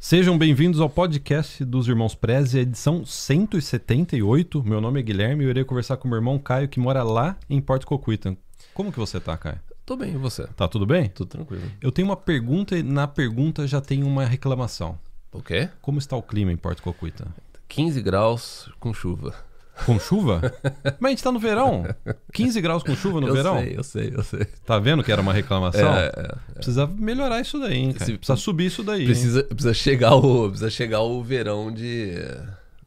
Sejam bem-vindos ao podcast dos Irmãos Preze, edição 178. Meu nome é Guilherme e eu irei conversar com meu irmão Caio, que mora lá em Porto Coquitlam. Como que você tá, Caio? Tô bem, e você? Tá tudo bem? Tudo tranquilo. Eu tenho uma pergunta e na pergunta já tem uma reclamação. O quê? Como está o clima em Porto Coquitlam? 15 graus com chuva. Com chuva? Mas a gente tá no verão. 15 graus com chuva no eu verão? sei, eu sei, eu sei. Tá vendo que era uma reclamação? É, é, Precisa melhorar isso daí, hein, cara? Precisa subir isso daí. hein? Precisa, precisa, chegar o, precisa chegar o verão de...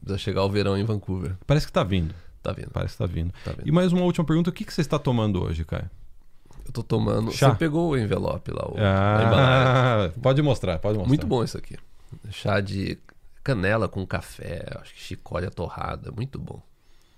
Precisa chegar o verão em Vancouver. Parece que tá vindo. Tá vendo? Parece que tá vindo. Tá vendo? E mais uma última pergunta. O que, que você está tomando hoje, Caio? Eu tô tomando... Chá. Você pegou o envelope lá, o. Ah, pode mostrar, pode mostrar. Muito bom isso aqui. Chá de canela com café, acho que chicória torrada, muito bom.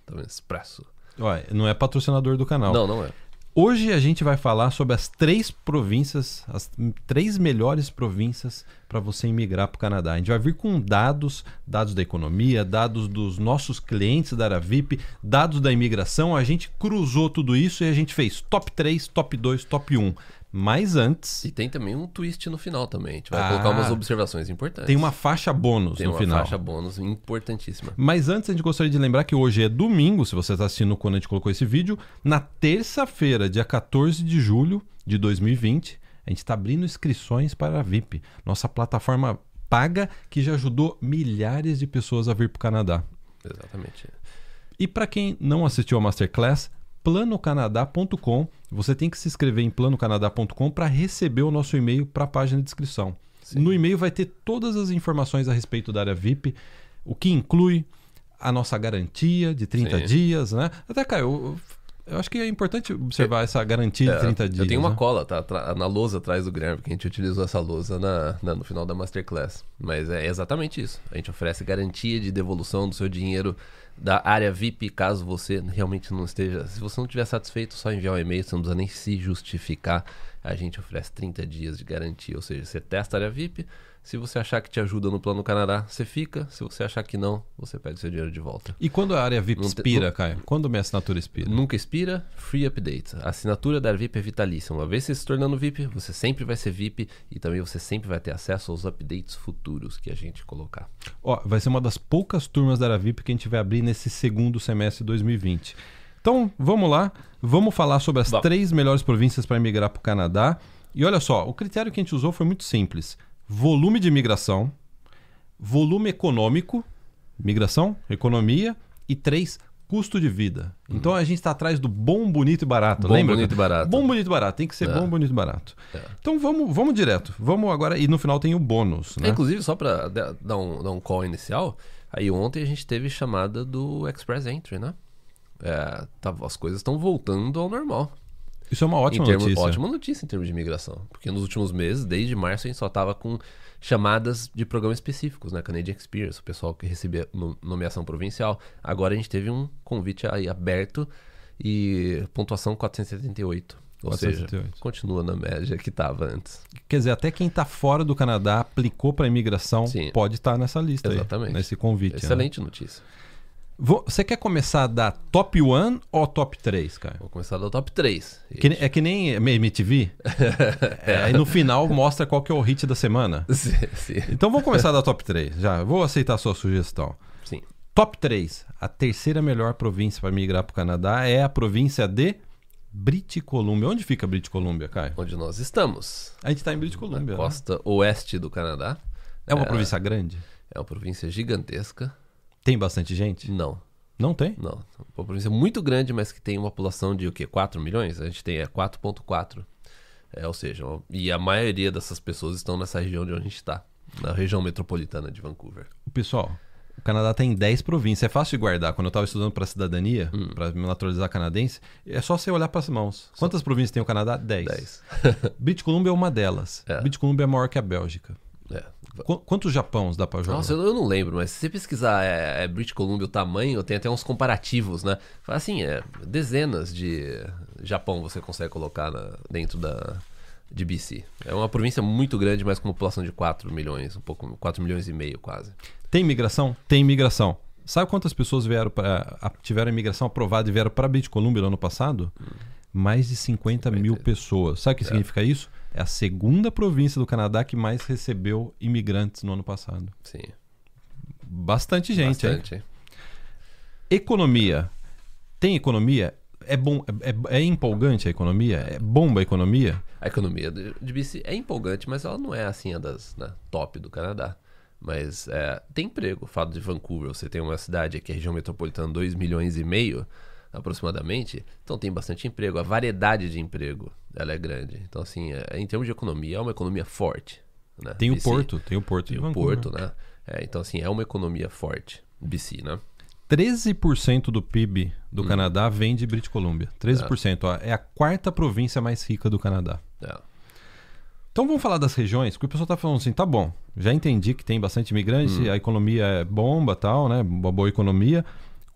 Tá vendo? Expresso. Olha, não é patrocinador do canal. Não, não é. Hoje a gente vai falar sobre as três províncias, as três melhores províncias para você imigrar para o Canadá. A gente vai vir com dados, dados da economia, dados dos nossos clientes da Aravip, dados da imigração. A gente cruzou tudo isso e a gente fez top 3, top 2, top 1. Mas antes, E tem também um twist no final também. A gente vai Ah. colocar umas observações importantes. tem uma faixa bônus Tem no uma final. faixa bônus importantíssima. Mas antes, a gente gostaria de lembrar que hoje é domingo, se você está assistindo quando a gente colocou esse vídeo. Na terça-feira, dia 14 de julho de 2020, a gente está abrindo inscrições para a VIP, nossa plataforma paga que já ajudou milhares de pessoas a vir para o Canadá. Exatamente. E para quem não assistiu a Masterclass, planocanadá.com, você tem que se inscrever em planocanadá.com para receber o nosso e-mail para a página de inscrição. Sim. No e-mail vai ter todas as informações a respeito da área VIP, o que inclui a nossa garantia de 30 Sim. dias, né? Até, Caio, eu, eu acho que é importante observar essa garantia de 30 dias. É, Eu tenho uma né? cola, tá? Na lousa atrás do Guilherme, porque a gente utilizou essa lousa na, na- no final da Masterclass. Mas é exatamente isso. A gente oferece garantia de devolução do seu dinheiro da área VIP, caso você realmente não esteja. Se você não estiver satisfeito, só enviar um e-mail, você não precisa nem se justificar. A gente oferece 30 dias de garantia. Ou seja, você testa a área VIP. Se você achar que te ajuda no Plano Canadá, você fica. Se você achar que não, você pede seu dinheiro de volta. E quando a área VIP Não te- expira, não- Caio? Quando minha assinatura expira? Nunca expira, free update. A assinatura da VIP é vitalícia. Uma vez você se tornando VIP, você sempre vai ser VIP e também você sempre vai ter acesso aos updates futuros que a gente colocar. Ó, vai ser uma das poucas turmas da área VIP que a gente vai abrir nesse segundo semestre de 2020. Então, vamos lá. Vamos falar sobre as Vamos. três melhores províncias para emigrar para o Canadá. E olha só, o critério que a gente usou foi muito simples: volume de imigração, volume econômico, migração, economia, e três, custo de vida. Então a gente está atrás do bom, bonito e barato. Bom, lembra? bonito e barato. Bom, bonito e barato. Tem que ser É. bom, bonito e barato. É. Então vamos, vamos direto. Vamos agora. E no final tem o bônus. Né? É, inclusive, só para dar um, dar um call inicial, aí ontem a gente teve chamada do Express Entry, né? Tá- as coisas estão voltando ao normal. Isso é uma ótima termos, notícia. Ótima notícia em termos de imigração. Porque nos últimos meses, desde março, a gente só tava com chamadas de programas específicos, né? Canadian Experience, o pessoal que recebia no- nomeação provincial. Agora a gente teve um convite aí aberto e pontuação 478. Ou 478. seja, continua na média que tava antes. Quer dizer, até quem está fora do Canadá, aplicou para imigração, Sim. pode estar nessa lista Exatamente. aí, nesse convite. né? Excelente notícia. Você quer começar da top 1 ou top 3, cara? Vou começar do top 3. Que é que nem MTV. é, aí no final mostra qual que é o hit da semana. sim, sim. Então vamos começar da top 3. Já, vou aceitar a sua sugestão. Sim. Top 3. A terceira melhor província para migrar para o Canadá é a província de British Columbia. Onde fica British Columbia, Caio? Onde nós estamos. A gente está em British Na Columbia. né? costa oeste do Canadá. É uma província grande? É uma província gigantesca. Tem bastante gente? Não, Não tem? Não, uma província muito grande, mas que tem uma população de o quê? 4 milhões? A gente tem é 4.4. É, ou seja, e a maioria dessas pessoas estão nessa região de onde a gente está, na região metropolitana de Vancouver. Pessoal, o Canadá tem 10 províncias. É fácil de guardar. Quando eu estava estudando para cidadania, Hum. para me naturalizar canadense, é só você olhar para as mãos. Quantas províncias tem o Canadá? 10. 10. British Columbia é uma delas. É. British Columbia é maior que a Bélgica. É. Qu- quantos Japãos dá para jogar? Nossa, eu, não lembro, mas se você pesquisar é, é British Columbia o tamanho, tem até uns comparativos, né? Assim, é dezenas de Japão você consegue colocar na- dentro da de BC. É uma província muito grande, mas com uma população de 4 milhões, um pouco 4 milhões e meio quase. Tem imigração? Tem imigração. Sabe quantas pessoas vieram para tiveram imigração aprovada e vieram para British Columbia no ano passado? Mais de 50 mil pessoas. Sabe o que significa isso? É a segunda província do Canadá que mais recebeu imigrantes no ano passado. Sim. Bastante gente, hein? Bastante. Economia. Tem economia? É bom, é, é empolgante a economia? É bomba a economia? A economia de de BC é empolgante, mas ela não é assim a das né, top do Canadá. Mas é, tem emprego. O fato de Vancouver, você tem uma cidade aqui, a região metropolitana, 2 milhões e meio aproximadamente, então tem bastante emprego. A variedade de emprego ela é grande. Então, assim, é, em termos de economia, é uma economia forte. Né? Tem o BC. Porto, tem o Porto Tem o Vancouver. Porto, né? É, então, assim, é uma economia forte, BC, né? 13% do PIB do Canadá vem de British Columbia. 13%. ó, É a quarta província mais rica do Canadá. É. Então vamos falar das regiões, porque o pessoal tá falando assim, tá bom, já entendi que tem bastante imigrante, a economia é bomba tal, né? Uma boa economia.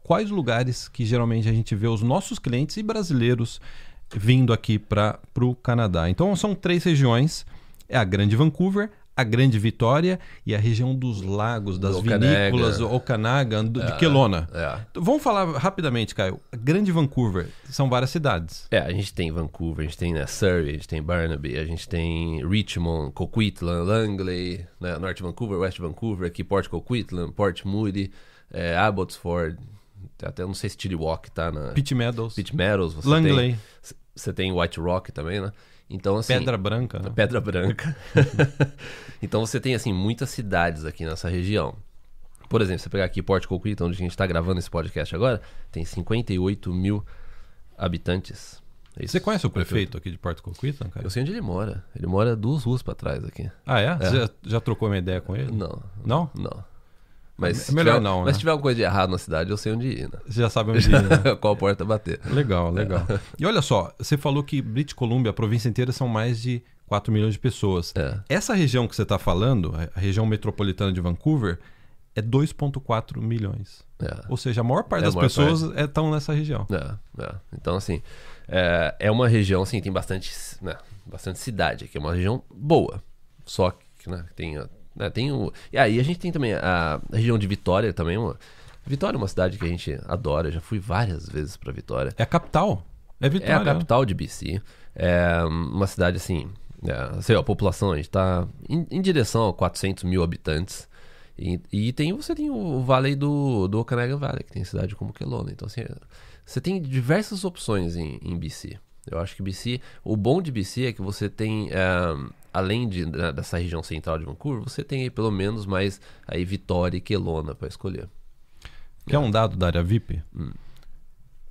Quais lugares que geralmente a gente vê os nossos clientes e brasileiros vindo aqui para o Canadá? Então são três regiões: é a Grande Vancouver, a Grande Vitória e a região dos lagos, das Okanagan. vinícolas, Okanagan, do- de Kelowna. É. Então, Vamos falar rapidamente, Caio. A Grande Vancouver são várias cidades. É, a gente tem Vancouver, a gente tem né, Surrey, a gente tem Burnaby, a gente tem Richmond, Coquitlam, Langley, né, Norte Vancouver, West Vancouver, aqui Port Coquitlam, Port Moody, é, Abbotsford, até não sei se Chilliwack tá na Pitt Meadows, Pitt Meadows, você Langley, tem, você tem White Rock também, né? Então assim, Pedra Branca. né? Pedra Branca. então você tem assim muitas cidades aqui nessa região. Por exemplo, você pegar aqui Port Coquitlam, onde a gente está gravando esse podcast agora, tem 58 mil habitantes. É. Você conhece o prefeito aqui de Porto Coquitlam, cara? Eu sei onde ele mora. Ele mora duas ruas pra trás aqui. Ah, é? Você já, já trocou uma ideia com ele? Não, Não? não. Mas É melhor tiver- não, Mas né? se tiver alguma coisa de errado na cidade, eu sei onde ir, né? Você já sabe onde ir, né? Qual porta bater. Legal, legal. E olha só, você falou que British Columbia, a província inteira, são mais de 4 milhões de pessoas. É. Essa região que você está falando, a região metropolitana de Vancouver, é 2,4 milhões. É. Ou seja, a maior parte É das maior pessoas estão nessa região. É, é. Então, assim, é, é uma região, assim, tem bastante, né, bastante cidade aqui. É uma região boa. Só que, né, tem, né, tem o... E aí a gente tem também a, região de Vitória também. Uma... Vitória é uma cidade que a gente adora. Eu já fui várias vezes pra Vitória. É a capital. É Vitória. É a capital de BC. É uma cidade assim. É, sei lá, a população, a gente tá em, em direção a 400 mil habitantes. E, e tem, você tem o vale do, do Okanagan Valley, que tem cidade como Kelowna. Então, assim, você tem diversas opções em, em BC. Eu acho que BC, o bom de BC é que você tem, é, além de, né, dessa região central de Vancouver, você tem aí pelo menos mais aí Vitória e Kelowna para escolher. Quer um dado da área VIP? Hum.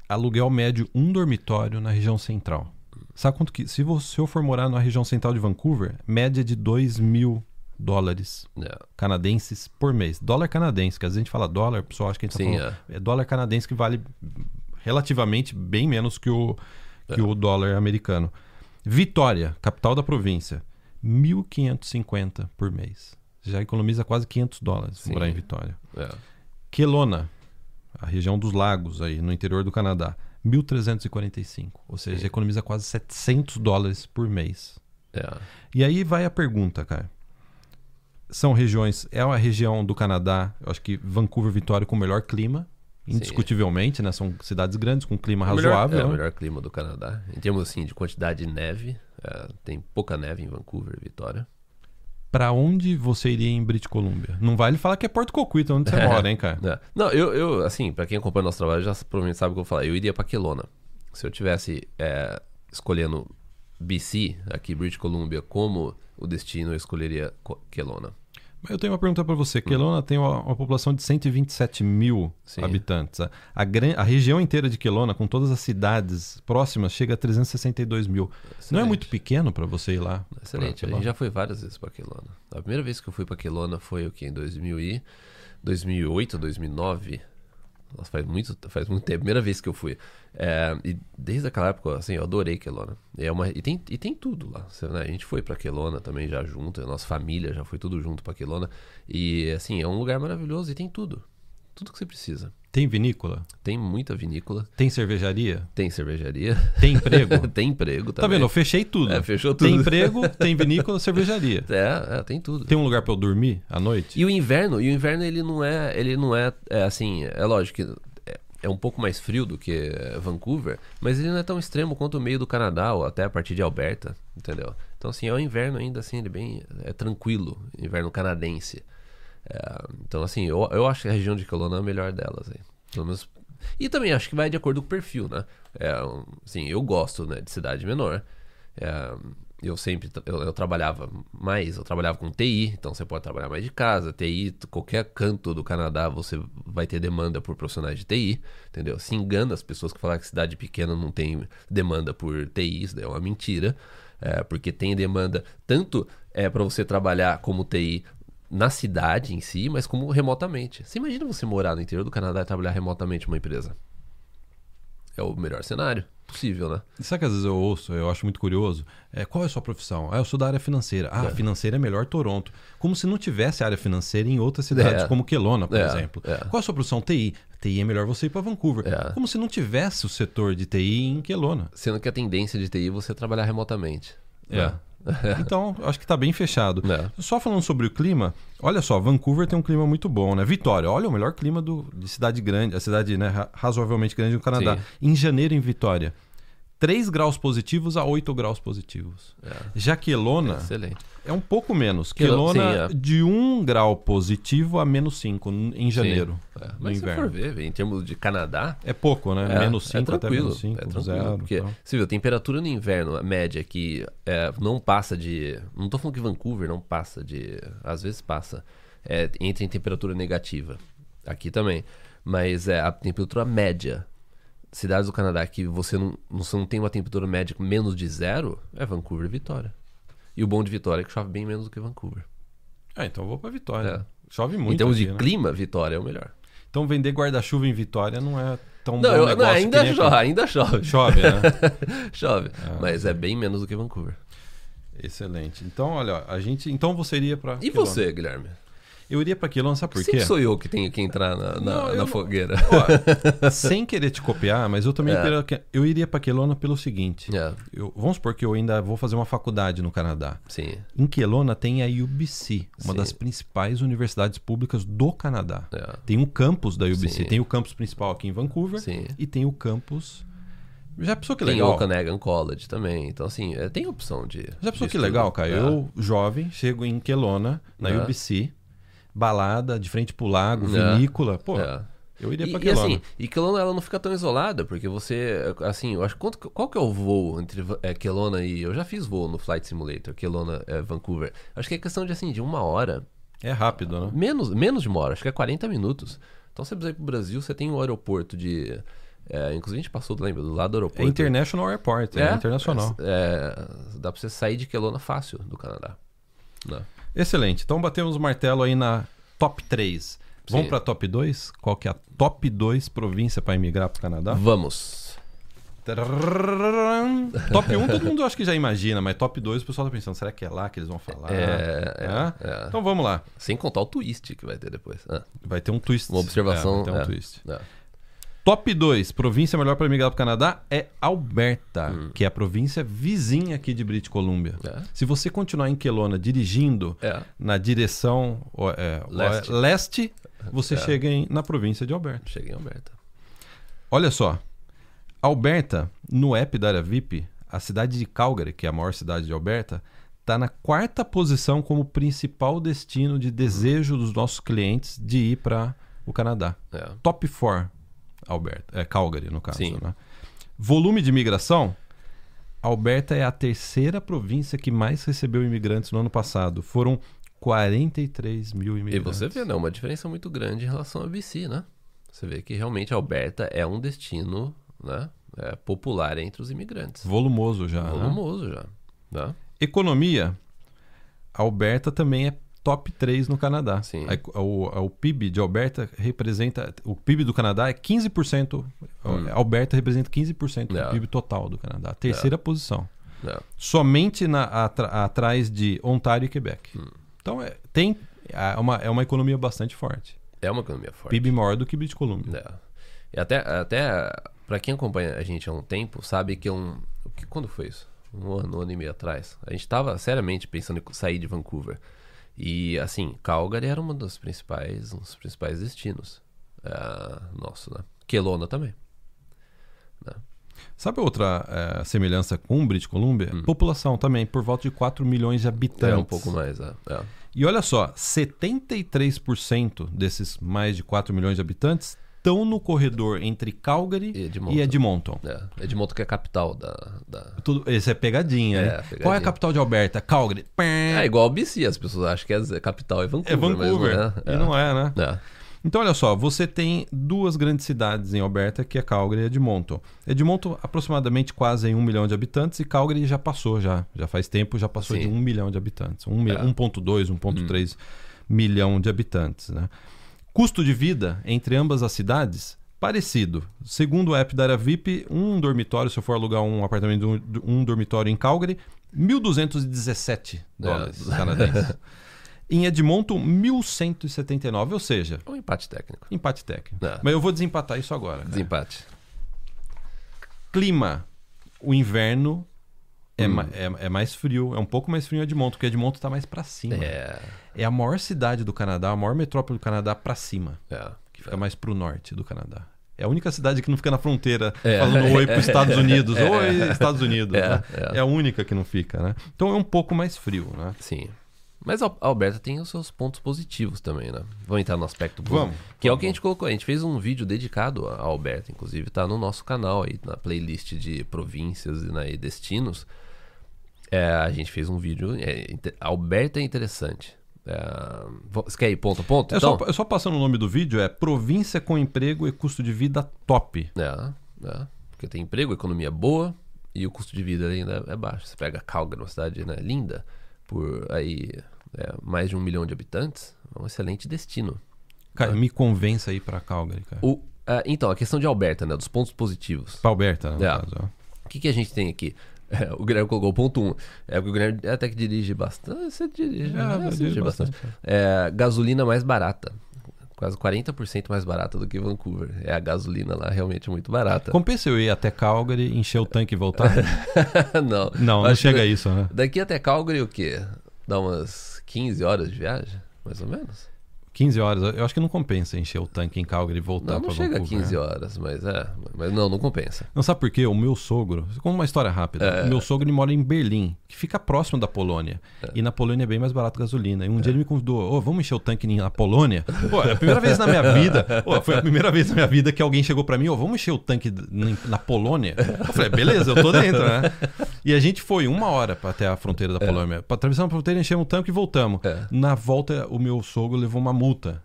Aluguel médio, um dormitório na região central. Sabe quanto que... Se você for morar na região central de Vancouver, média de 2 mil dólares É, canadenses por mês. Dólar canadense, que às vezes a gente fala dólar, o pessoal acha que a gente Sim, tá falando... É. dólar canadense que vale relativamente bem menos que o, que o dólar americano. Vitória, capital da província, 1.550 por mês. Já economiza quase 500 dólares Sim. morar em Vitória. é. Kelowna, a região dos lagos aí no interior do Canadá, 1.345. Ou seja, Sim. economiza quase 700 dólares por mês. é. E aí vai a pergunta, cara. São regiões, é uma região do Canadá, eu acho que Vancouver, Vitória com o melhor clima, indiscutivelmente, né? São cidades grandes com clima O melhor- razoável. é o né? melhor clima do Canadá. Em termos assim de quantidade de neve, é, tem pouca neve em Vancouver e Vitória. Pra onde você iria em British Columbia? Não vale falar que é Porto Coquitlam onde você mora, hein, cara? É. Não, eu, eu, assim, pra quem acompanha nosso trabalho, já provavelmente sabe o que eu vou falar. Eu iria pra Kelowna. Se eu tivesse é, escolhendo BC, aqui British Columbia, como o destino, eu escolheria Co- Kelowna. Eu tenho uma pergunta pra você. Kelowna tem uma, uma população de 127 mil Sim. habitantes. A, a, a região inteira de Kelowna, com todas as cidades próximas, chega a 362 mil. Não é Excelente. muito pequeno pra você ir lá? Excelente. A gente já foi várias vezes pra Kelowna. A primeira vez que eu fui pra Kelowna foi o quê? Em 2000 e... 2008, 2009. Nossa, faz muito, faz muito tempo. Primeira vez que eu fui. É, e desde aquela época, assim, eu adorei Kelowna. E, é uma, e, tem, e tem tudo lá. Né? A gente foi pra Kelowna também já junto. A nossa família já foi tudo junto pra Kelowna. E, assim, é um lugar maravilhoso e tem tudo. Tudo que você precisa. Tem vinícola? Tem muita vinícola, Tem cervejaria? tem cervejaria, Tem emprego? tem emprego tá também. vendo? Eu fechei tudo. É, fechou Tem tudo. emprego, tem vinícola, cervejaria. É, é, tem tudo. Tem um lugar pra eu dormir à noite? E o inverno, e o inverno ele não é, ele não é, é assim, é lógico que é, é um pouco mais frio do que Vancouver, mas ele não é tão extremo quanto o meio do Canadá ou até a partir de Alberta, entendeu? Então, assim, é o inverno ainda assim, ele é bem é tranquilo, inverno canadense. É, então, assim, eu, eu acho que a região de Kelowna é a melhor delas. Aí. Pelo menos... E também acho que vai de acordo com o perfil, né? É, assim, eu gosto né, de cidade menor. É, eu sempre eu, eu, trabalhava mais, eu trabalhava com TI, então você pode trabalhar mais de casa, TI, qualquer canto do Canadá você vai ter demanda por profissionais de TI, entendeu? Se engana as pessoas que falam que cidade pequena não tem demanda por TI, isso é uma mentira, é, porque tem demanda tanto é, para você trabalhar como TI na cidade em si, mas como remotamente. Você imagina você morar no interior do Canadá e trabalhar remotamente numa empresa? É o melhor cenário possível, né? Sabe que às vezes eu ouço, eu acho muito curioso, é, qual é a sua profissão? Ah, eu sou da área financeira. Ah, é. financeira é melhor Toronto. Como se não tivesse área financeira em outras cidades, é. como Kelowna, por é. exemplo. É. Qual é a sua profissão? TI. TI é melhor você ir para Vancouver. É. Como se não tivesse o setor de TI em Kelowna. Sendo que a tendência de TI é você trabalhar remotamente. É. Né? Então, acho que está bem fechado. É. Só falando sobre o clima, olha só, Vancouver tem um clima muito bom, né? Vitória, olha o melhor clima do, de cidade grande, a cidade né, razoavelmente grande no Canadá. Sim. Em janeiro, em Vitória, 3 graus positivos a 8 graus positivos. É. Já Quelona é, é um pouco menos. Quelona Sim, é. de 1 grau positivo a menos 5 em janeiro. É. Mas inverno. se for ver, em termos de Canadá... É pouco, né? É, menos 5 é até menos 5, é tranquilo, zero. Porque, você viu, a temperatura no inverno, a média que é, não passa de... Não estou falando que Vancouver não passa de... Às vezes passa. É, entra em temperatura negativa. Aqui também. Mas é a temperatura média cidades do Canadá que você não, você não tem uma temperatura média menos de zero, é Vancouver e Vitória. E o bom de Vitória é que chove bem menos do que Vancouver. Ah, então eu vou para Vitória. É. Chove muito. Em termos de né? clima, Vitória é o melhor. Então vender guarda-chuva em Vitória não é tão não, bom eu, negócio não, ainda chove, ainda chove. Chove, né? chove, ah, mas é bem menos do que Vancouver. Excelente. Então, olha, a gente, então você iria para E você, Guilherme? Eu iria para Quelon, sabe por quê? Sempre sou eu que tenho que entrar na, na, não, na fogueira. Ó, sem querer te copiar, mas eu também é. queria, eu iria para Kelowna pelo seguinte. É. Eu, vamos supor que eu ainda vou fazer uma faculdade no Canadá. Sim. Em Kelowna tem a UBC, uma Sim. das principais universidades públicas do Canadá. É. Tem um campus da UBC. Sim. Tem o campus principal aqui em Vancouver Sim. e tem o campus já pensou que tem legal? Tem o Okanagan College também. Então, assim, é, tem opção de. Já pensou que legal? É. Eu, jovem, chego em Kelowna, na é. UBC, balada, de frente pro lago, é. vinícola. Pô, é. eu iria pra Kelowna. E assim, e Kelowna ela não fica tão isolada, porque você, assim, eu acho quanto, qual que é o voo entre é, Kelowna e eu já fiz voo no Flight Simulator, Kelowna, é, Vancouver. Acho que é questão de assim, de uma hora. É rápido, né? Menos, menos de uma hora, acho que é 40 minutos. Então você precisa ir pro Brasil, você tem um aeroporto de é, inclusive a gente passou, lembra, do lado do aeroporto. É International Airport, é, é internacional. É, dá pra você sair de Kelowna fácil do Canadá. Não. Excelente. Então batemos o martelo aí na top 3. Vamos para top 2? Qual que é a top 2 província para imigrar para o Canadá? Vamos. Top 1 todo mundo acho que já imagina, mas top 2 o pessoal tá pensando, será que é lá que eles vão falar? É, é, é. Então vamos lá. Sem contar o twist que vai ter depois. Ah. Vai ter um twist. Uma observação. É, vai ter um é, twist. É. Top 2, província melhor para migrar para o Canadá é Alberta, hum. que é a província vizinha aqui de British Columbia. É. Se você continuar em Kelowna dirigindo é. na direção é, leste. leste. você é. chega em, na província de Alberta. Chega em Alberta. Olha só, Alberta, no app da área VIP, a cidade de Calgary, que é a maior cidade de Alberta, está na quarta posição como principal destino de desejo dos nossos clientes de ir para o Canadá. É. Top 4 Alberta, é Calgary no caso, né? Volume de imigração, Alberta é a terceira província que mais recebeu imigrantes no ano passado. Foram 43 mil imigrantes. E você vê, né, uma diferença muito grande em relação a BC, né? Você vê que realmente Alberta é um destino, né, é popular entre os imigrantes. Volumoso já. Né? Volumoso né? já. Né? Economia, Alberta também é top 3 no Canadá. Sim. A, o, o, PIB de Alberta representa. O PIB do Canadá é 15%. Hum. Alberta representa 15% do PIB total do Canadá. Terceira posição. Somente na, atrás de Ontário e Quebec. Hum. Então é, tem, é, uma, é uma economia bastante forte. É uma economia forte. PIB maior do que British Columbia. É. E até, até para quem acompanha a gente há um tempo, sabe que um. Que, quando foi isso? Um ano, um ano e meio atrás. A gente estava seriamente pensando em sair de Vancouver. E assim, Calgary era um dos principais, um dos principais destinos uh, nosso, né? Kelowna também. Né? Sabe outra eh, semelhança com British Columbia? População também, por volta de 4 milhões de habitantes. Hum. É um pouco mais, é. é. E olha só, 73% desses mais de 4 milhões de habitantes estão no corredor entre Calgary E e Edmonton. Edmonton. É, Edmonton que é a capital da... da... Tudo, esse é pegadinha, É, né? pegadinha. Qual é a capital de Alberta? Calgary. É igual BC, as pessoas acham que a capital é Vancouver. É Vancouver. Mas não é. E não é, né? É. Então, olha só, você tem duas grandes cidades em Alberta, que é Calgary e Edmonton. Edmonton, aproximadamente quase em um milhão de habitantes, e Calgary já passou, já, já faz tempo, já passou Sim. de um milhão de habitantes. Um, mi- É. 1,2, 1,3 milhão de habitantes. Né? Custo de vida entre ambas as cidades, parecido. Segundo o app da área VIP, um dormitório, se eu for alugar um apartamento, um, dormitório em Calgary, 1.217 dólares canadenses. Em Edmonton, 1.179, ou seja, um empate técnico. empate técnico. É. Mas eu vou desempatar isso agora. cara. Desempate. Clima, o inverno é, Hum. é, é mais frio, é um pouco mais frio em Edmonton, porque Edmonton tá mais pra cima. É. É a maior cidade do Canadá, a maior metrópole do Canadá pra cima, É. que fica mais pro norte do Canadá. É a única cidade que não fica na fronteira É. falando oi pros Estados Unidos. Oi, Estados Unidos. É, né? é. é a única que não fica, né? Então é um pouco mais frio, né? Sim. Mas a Alberta tem os seus pontos positivos também, né? Vamos entrar no aspecto positivo. Vamos, Que é o que a gente colocou. A gente fez um vídeo dedicado a Alberta, inclusive, tá no nosso canal aí, na playlist de províncias e, né, e destinos. É, a gente fez um vídeo. É, Alberta é interessante. É, vo- você quer ir ponto a ponto? É, então? só, é só passando o nome do vídeo, é Província com emprego e custo de vida top. É, é. Porque tem emprego, economia boa e o custo de vida ainda é baixo. Você pega Calgary, uma cidade né, linda, por aí é, mais de um milhão de habitantes, é um excelente destino. Cara, me convença aí pra Calgary, cara. O, ah, então, a questão de Alberta, né, dos pontos positivos. Pra Alberta, né, É. ó. O que, que a gente tem aqui? É, o Guilherme colocou ponto 1. Um. É porque o Guilherme até que dirige bastante. Você dirige, É, né? Você dirige bastante. bastante, É, gasolina mais barata. Quase 40% mais barata do que Vancouver. É a gasolina lá realmente muito barata. Compensa eu ir até Calgary, encher o tanque e voltar? não. Não, não chega a isso, né? Daqui até Calgary o quê? Dá umas 15 horas de viagem? Mais ou menos? 15 horas. Eu acho que não compensa encher o tanque em Calgary e voltar Não, pra não chega a Vancouver. 15 horas, mas é. Mas não, não compensa. Não sabe por quê? O meu sogro, conta uma história rápida. É. O meu sogro ele mora em Berlim, que fica próximo da Polônia. É. E na Polônia é bem mais barato gasolina. E um dia ele me convidou, ô, vamos encher o tanque na Polônia? Pô, é a primeira vez na minha vida, foi a primeira vez na minha vida que alguém chegou pra mim, ô, vamos encher o tanque na- Polônia? Eu falei, beleza, eu tô dentro, né? E a gente foi uma hora até a fronteira da Polônia. Pra atravessar a fronteira, enchemos o tanque e voltamos. É. Na volta, o meu sogro levou uma multa.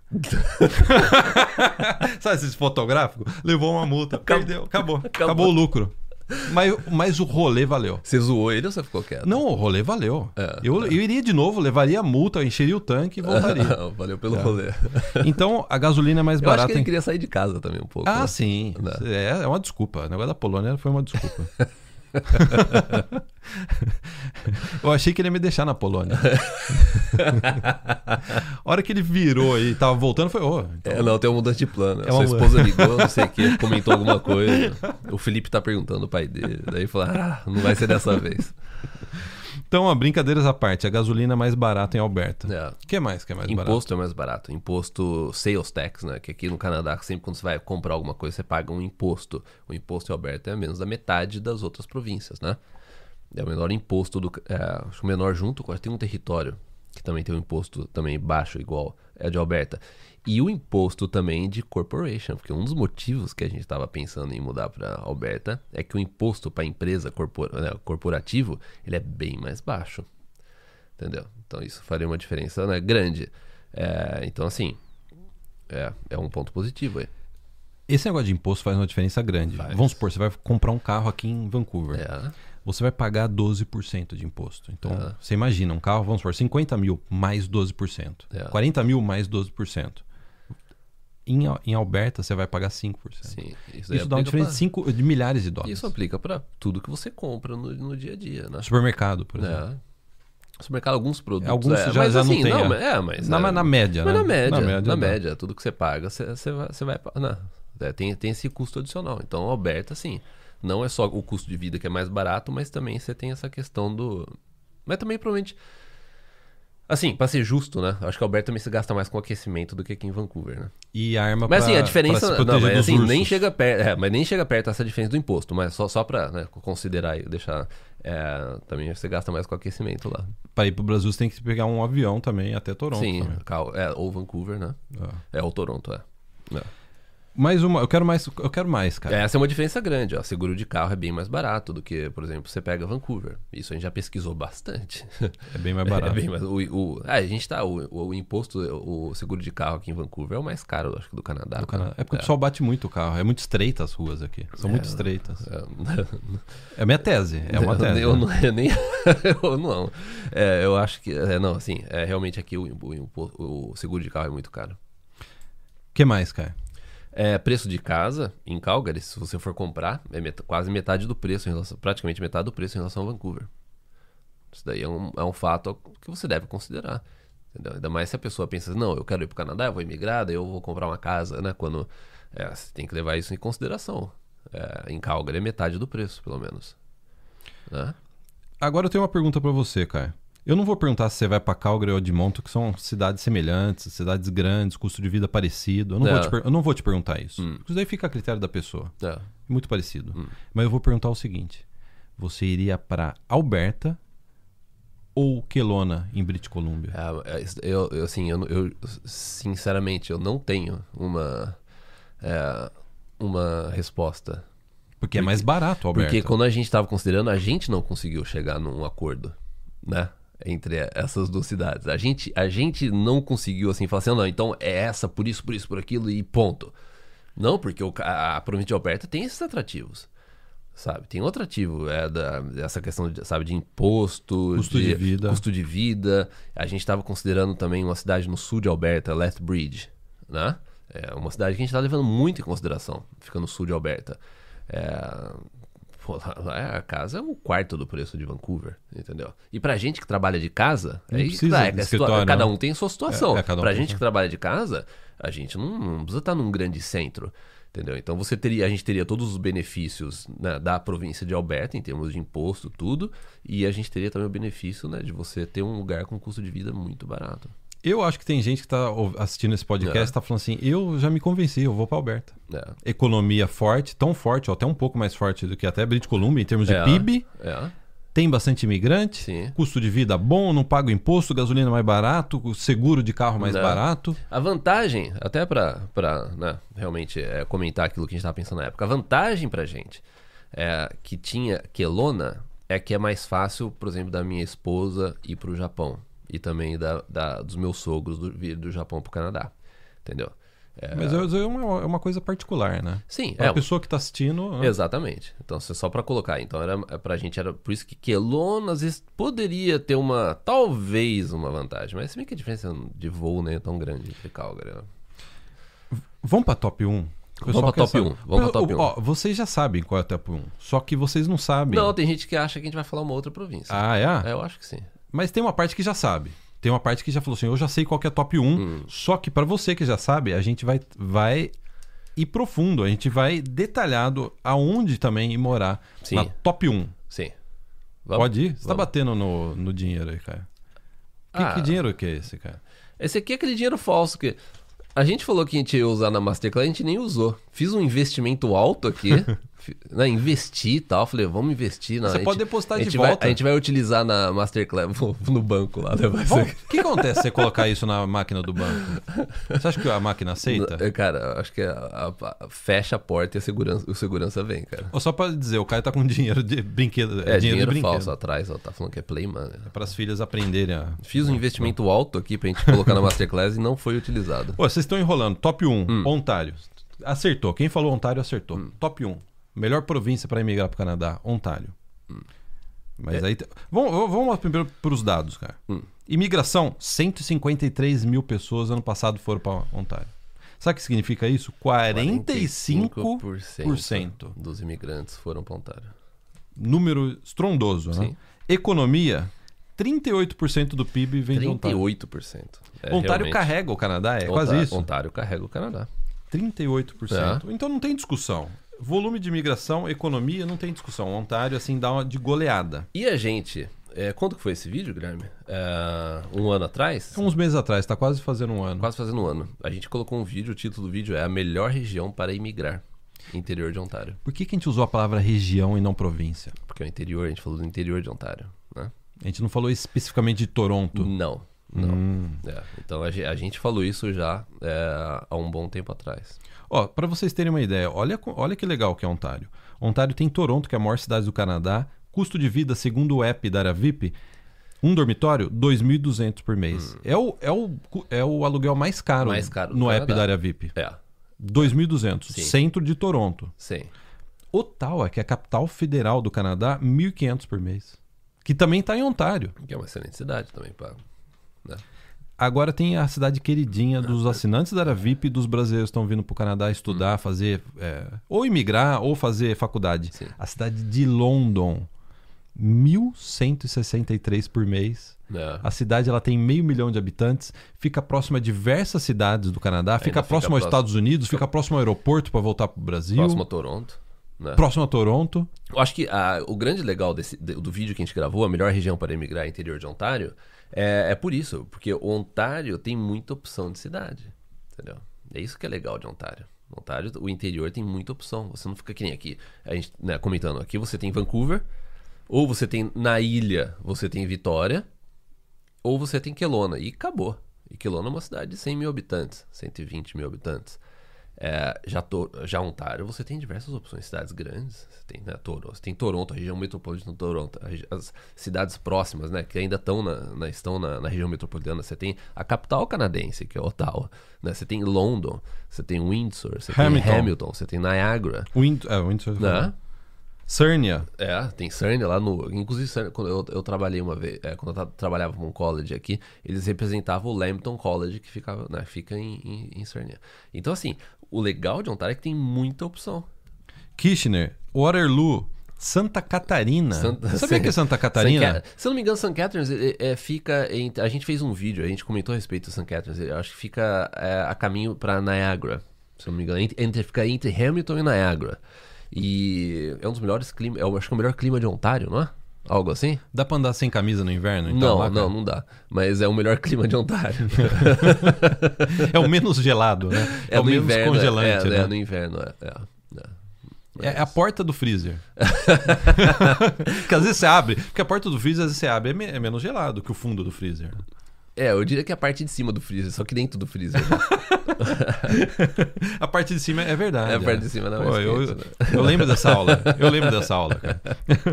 Sabe esses fotográficos? Levou uma multa, perdeu, acabou. Acabou, o lucro. Mas, mas o rolê valeu. Você zoou ele ou você ficou quieto? Não, o rolê valeu. É, eu, eu iria de novo, levaria a multa, encheria o tanque e voltaria. Valeu pelo rolê. Então, a gasolina é mais Eu acho barata. que ele em- queria sair de casa também um pouco. Ah, né? sim. Né? É, é uma desculpa. O negócio da Polônia foi uma desculpa. eu achei que ele ia me deixar na Polônia. a hora que ele virou e tava voltando, foi, ô, então, É, não, tem uma mudança de plano. É Sua esposa ligou, não sei o que, comentou alguma coisa. O Felipe tá perguntando o pai dele. Daí falou: ah, não vai ser dessa vez. Então, ó, brincadeiras à parte, a gasolina é mais barata em Alberta. É. O que mais que é mais barato? Imposto é mais barato. Imposto sales tax, né? Que aqui no Canadá, sempre quando você vai comprar alguma coisa, você paga um imposto. O imposto em Alberta é menos da metade das outras províncias, né? É o menor imposto do. É, acho que o menor junto, tem um território que também tem um imposto também baixo, igual é de Alberta. E o imposto também de corporation, porque um dos motivos que a gente estava pensando em mudar para Alberta é que o imposto para empresa corpor, né, corporativo ele é bem mais baixo. Entendeu? Então isso faria uma diferença né, grande. É, então, assim, é, é um ponto positivo aí. Esse negócio de imposto faz uma diferença grande. Faz. Vamos supor, você vai comprar um carro aqui em Vancouver. É, Você vai pagar 12% de imposto. Então, É. você imagina, um carro, vamos supor, 50 mil mais 12%. É. 40 mil mais 12%. Em, em Alberta, você vai pagar 5%. sim. Isso, Isso dá uma diferença de, pra- cinco, de milhares de dólares. Isso aplica para tudo que você compra no, no dia a dia, né? Supermercado, por exemplo. É. Supermercado, alguns produtos. Alguns é, já- mas já não assim, tem, Não, é. é, mas. Na, é, na média, mas né? na média, na dá. média, tudo que você paga, você, vai, você vai. Não, é, tem, tem esse custo adicional. Então, Alberta, assim, não é só o custo de vida que é mais barato, mas também você tem essa questão do. Mas também, provavelmente. Assim, pra ser justo, né? Acho que Alberta também se gasta mais com aquecimento do que aqui em Vancouver, né? E arma Mas assim, pra- a diferença. Não, mas assim, nem chega perto. É, mas nem chega perto essa diferença do imposto, mas só, só pra né, considerar e deixar. é, também você gasta mais com aquecimento lá. Pra ir pro Brasil, você tem que pegar um avião também até Toronto. Sim, também. É, ou Vancouver, né? É. É, ou Toronto, é. É. Mais uma, eu quero mais, eu quero mais, cara. Essa é uma diferença grande, ó. Seguro de carro é bem mais barato do que, por exemplo, você pega Vancouver. Isso a gente já pesquisou bastante. É bem mais barato. É bem mais. O, o- ah, a gente tá. O, o imposto, o seguro de carro aqui em Vancouver é o mais caro, acho que do Canadá. Do Canadá. né? É porque o pessoal bate muito o carro. É muito estreita as ruas aqui. São muito estreitas. É. É minha tese. É uma tese. Eu, não, eu nem. eu não. É, eu acho que. é, não, assim, é, realmente aqui o, o seguro de carro é muito caro. O que mais, cara? É, preço de casa em Calgary, se você for comprar, é met- quase metade do preço, em relação, praticamente metade do preço em relação a Vancouver. Isso daí é um, é um fato que você deve considerar. Entendeu? Ainda mais se a pessoa pensa, não, eu quero ir para o Canadá, eu vou imigrar, daí eu vou comprar uma casa, né? Quando é, você tem que levar isso em consideração. É, em Calgary é metade do preço, pelo menos. Né? Agora eu tenho uma pergunta pra você, cara. Eu não vou perguntar se você vai pra Calgary ou Edmonton, que são cidades semelhantes, cidades grandes, custo de vida parecido. Eu não, É. vou, te eu não vou te perguntar isso. Hum. Isso daí fica a critério da pessoa. É. Muito parecido. Hum. Mas eu vou perguntar o seguinte: você iria pra Alberta ou Kelowna, em British Columbia? É, é, eu, eu, assim, eu, eu- sinceramente, eu não tenho uma, é, uma resposta. Porque é mais barato, Alberta. Porque quando a gente estava considerando, a gente não conseguiu chegar num acordo, né? Entre essas duas cidades. A gente, a gente não conseguiu, assim, falar assim, "Ah, não, então é essa, por isso, por isso, por aquilo e ponto. Não, porque o, a, a província de Alberta tem esses atrativos. Sabe? Tem outro ativo, é da, essa questão, de, sabe, de imposto, Custo de vida. custo de vida. A gente estava considerando também uma cidade no sul de Alberta, Lethbridge, né? É uma cidade que a gente está levando muito em consideração, fica no sul de Alberta. É, pô, lá- lá a casa é um quarto do preço de Vancouver, entendeu? E pra gente que trabalha de casa, Não é, que precisa tá, é situa- escritório, cada um tem sua situação. É, é, um pra gente que trabalha de casa, a gente não, não precisa estar num grande centro. Entendeu? Então você teria, a gente teria todos os benefícios né, da província de Alberta em termos de imposto, tudo, e a gente teria também o benefício né, de você ter um lugar com custo de vida muito barato. Eu acho que tem gente que tá ou- assistindo esse podcast É. e tá falando assim: eu já me convenci, eu vou pra Alberta. É. Economia forte, tão forte, ou até um pouco mais forte do que até British Columbia em termos de É. PIB. É, Tem bastante imigrante, sim. custo de vida bom, não paga imposto, gasolina mais barato, seguro de carro mais Não. barato. A vantagem, até pra, pra né, realmente é, comentar aquilo que a gente estava pensando na época, a vantagem pra gente é, que tinha Kelowna é que é mais fácil, por exemplo, da minha esposa ir pro Japão e também da, da- dos meus sogros do, vir do Japão pro Canadá. Entendeu? É, Mas é é uma, é uma coisa particular, né? sim, Para é, a pessoa que tá assistindo. né? Exatamente. Então, é só pra colocar. Então, era pra gente era por isso que Kelowna às vezes poderia ter uma talvez uma vantagem, mas se bem que a diferença de voo nem é tão grande entre Calgary. Né? Vamos pra top 1. O pessoal Vamos pra quer top saber. 1, vamos pra top 1. Ó, vocês já sabem qual é o top 1. Só que vocês não sabem. Não, tem gente que acha que a gente vai falar uma outra província. Ah, é? É, eu acho que sim. Mas tem uma parte que já sabe. Tem uma parte que já falou assim: eu já sei qual que é top 1. Hum. Só que pra você que já sabe, a gente vai, vai ir profundo. A gente vai detalhado aonde também ir morar. Sim. Na top 1. Sim. Pode ir? Você tá Vamos. batendo no, no dinheiro aí, cara. Que, Ah. que dinheiro que é esse, cara? Esse aqui é aquele dinheiro falso que a gente falou que a gente ia usar na Masterclass, a gente nem usou. Fiz um investimento alto aqui, né, investi e tal. Falei, vamos investir. Na, Você gente- pode depositar de gente vai- volta. a gente vai utilizar na Masterclass no, banco lá. Né? Bom, O que acontece se você colocar isso na máquina do banco? Você acha que a máquina aceita? É, Cara, acho que a- a- a- fecha a porta e a segurança, o segurança vem, cara. Ou só pra dizer, o cara tá com dinheiro de brinquedo. É, dinheiro, de brinquedo. falso atrás, ó, tá falando que é Play Money. Para as filhas aprenderem a. Fiz um investimento alto aqui pra gente colocar na Masterclass e não foi utilizado. Pô, vocês estão enrolando. Top 1, Hum. Ontário. Acertou. Quem falou Ontário acertou. Top 1. Melhor província para emigrar para o Canadá, Ontário. Mas aí. te- Vamos, vamos lá primeiro para os dados, cara. Hum. Imigração: 153 mil pessoas ano passado foram para Ontário. Sabe o que significa isso? 45%. dos imigrantes foram pra Ontário. Número estrondoso, né? Sim. Economia: 38% do PIB vem de Ontário. 38%. É, Ontário realmente. carrega o Canadá, é Ontário- quase isso. Ontário carrega o Canadá. 38%. É. Então não tem discussão. Volume de imigração, economia, não tem discussão. Ontário, assim, dá uma de goleada. E a gente, É, quando que foi esse vídeo, Guilherme? É, um ano atrás? Uns meses atrás, tá quase fazendo um ano. Quase fazendo um ano. A gente colocou um vídeo, o título do vídeo é A Melhor Região para Imigrar. Interior de Ontário. Por que, que a gente usou a palavra região e não província? Porque é o interior, a gente falou do interior de Ontário, né? A gente não falou especificamente de Toronto. Não, não. Hum. É, então a ge- a gente falou isso já é, há um bom tempo atrás. Ó, para vocês terem uma ideia, olha, olha que legal que é Ontário. Ontário tem Toronto, que é a maior cidade do Canadá. Custo de vida, segundo o app da área VIP, um dormitório, 2.200 por mês. É, o, é, o, é o aluguel mais caro, Mais caro no app Canadá. da área VIP. É, 2.200, Sim. centro de Toronto. sim. Ottawa, que é a capital federal do Canadá, 1.500 por mês. Que também está em Ontário. Que é uma excelente cidade também, pá. Né? Agora tem a cidade queridinha dos assinantes da área VIP e dos brasileiros que estão vindo para o Canadá estudar, fazer. é, ou imigrar ou fazer faculdade. Sim. A cidade de London. 1.163 por mês. É. A cidade ela tem meio milhão de habitantes, fica próxima a diversas cidades do Canadá, fica fica próximo aos Estados Unidos, fica próximo ao aeroporto para voltar para o Brasil, Próximo a Toronto. Né? próximo a Toronto. Eu acho que ah, o grande legal desse, de- do vídeo que a gente gravou, a melhor região para emigrar interior de Ontário, é, é por isso, porque o Ontário tem muita opção de cidade, entendeu? É isso que é legal de Ontário. Ontário, o interior tem muita opção. Você não fica que nem aqui, a gente né, comentando aqui, você tem Vancouver, ou você tem na ilha, você tem Vitória, ou você tem Kelowna e acabou. E Kelowna é uma cidade de 100 mil habitantes, 120 mil habitantes. É, já, to, já Ontário, você tem diversas opções, cidades grandes. Você tem, né, Toronto, você tem Toronto, a região metropolitana de Toronto, as cidades próximas, né, que ainda estão na, na- estão na, na região metropolitana. Você tem a capital canadense, que é Ottawa. Né, você tem London, você tem Windsor, você Hamilton. tem Hamilton, você tem Niagara. Wind, é, Windsor, Né? Sarnia. É, tem Sarnia lá no. Inclusive, Sarnia, quando eu, eu trabalhei uma vez, é, quando eu tra- trabalhava com um college aqui, eles representavam o Lambton College, que ficava, né, fica em, em, em Sarnia. Então, assim, o legal de Ontário é que tem muita opção. Kitchener, Waterloo, Santa Catarina. Santa- Sabia que é Santa Catarina? Se eu não me engano, St. Catharines é, é, fica. Em, a gente fez um vídeo, a gente comentou a respeito do St. Catharines. Eu acho que fica é, a caminho para Niagara. Se eu não me engano. Entre, entre- fica entre Hamilton e Niagara. E é um dos melhores climas. Eu acho que é o melhor clima de Ontário, não é? Algo assim? Dá pra andar sem camisa no inverno? Então, não, lá, não, não dá. Mas é o melhor clima de Ontário. É o menos gelado, né? É, o no menos inverno, congelante, é, né? é, no inverno, é. é, é. É a porta do freezer. porque às vezes você abre. Porque a porta do freezer, às vezes você abre, é, me- é menos gelado que o fundo do freezer. É, eu diria que é a parte de cima do freezer, só que dentro do freezer. A parte de cima é verdade. É, a parte de cima não é Pô, eu, quente, né? eu lembro dessa aula. Eu lembro dessa aula, cara.